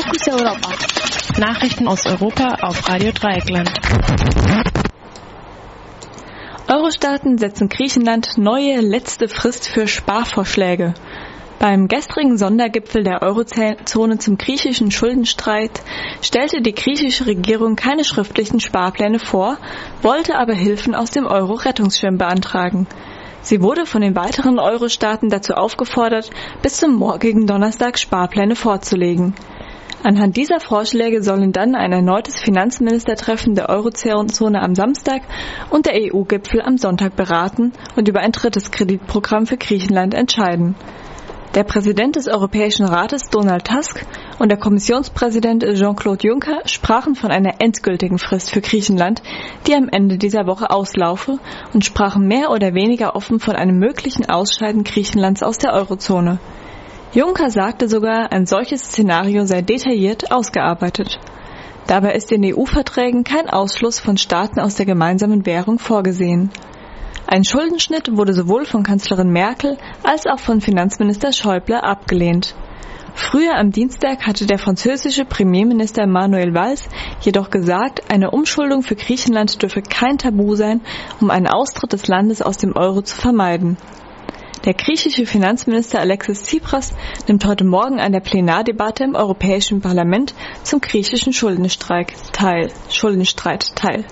Fokus Europa. Nachrichten aus Europa auf Radio Dreieckland. Euro-Staaten setzen Griechenland neue letzte Frist für Sparvorschläge. Beim gestrigen Sondergipfel der Eurozone zum griechischen Schuldenstreit stellte die griechische Regierung keine schriftlichen Sparpläne vor, wollte aber Hilfen aus dem Euro-Rettungsschirm beantragen. Sie wurde von den weiteren Euro-Staaten dazu aufgefordert, bis zum morgigen Donnerstag Sparpläne vorzulegen. Anhand dieser Vorschläge sollen dann ein erneutes Finanzministertreffen der Eurozone am Samstag und der EU-Gipfel am Sonntag beraten und über ein drittes Kreditprogramm für Griechenland entscheiden. Der Präsident des Europäischen Rates Donald Tusk und der Kommissionspräsident Jean-Claude Juncker sprachen von einer endgültigen Frist für Griechenland, die am Ende dieser Woche auslaufe, und sprachen mehr oder weniger offen von einem möglichen Ausscheiden Griechenlands aus der Eurozone. Juncker sagte sogar, ein solches Szenario sei detailliert ausgearbeitet. Dabei ist in EU-Verträgen kein Ausschluss von Staaten aus der gemeinsamen Währung vorgesehen. Ein Schuldenschnitt wurde sowohl von Kanzlerin Merkel als auch von Finanzminister Schäuble abgelehnt. Früher am Dienstag hatte der französische Premierminister Manuel Valls jedoch gesagt, eine Umschuldung für Griechenland dürfe kein Tabu sein, um einen Austritt des Landes aus dem Euro zu vermeiden. Der griechische Finanzminister Alexis Tsipras nimmt heute Morgen an der Plenardebatte im Europäischen Parlament zum griechischen Schuldenstreit teil. Schuldenstreit teil.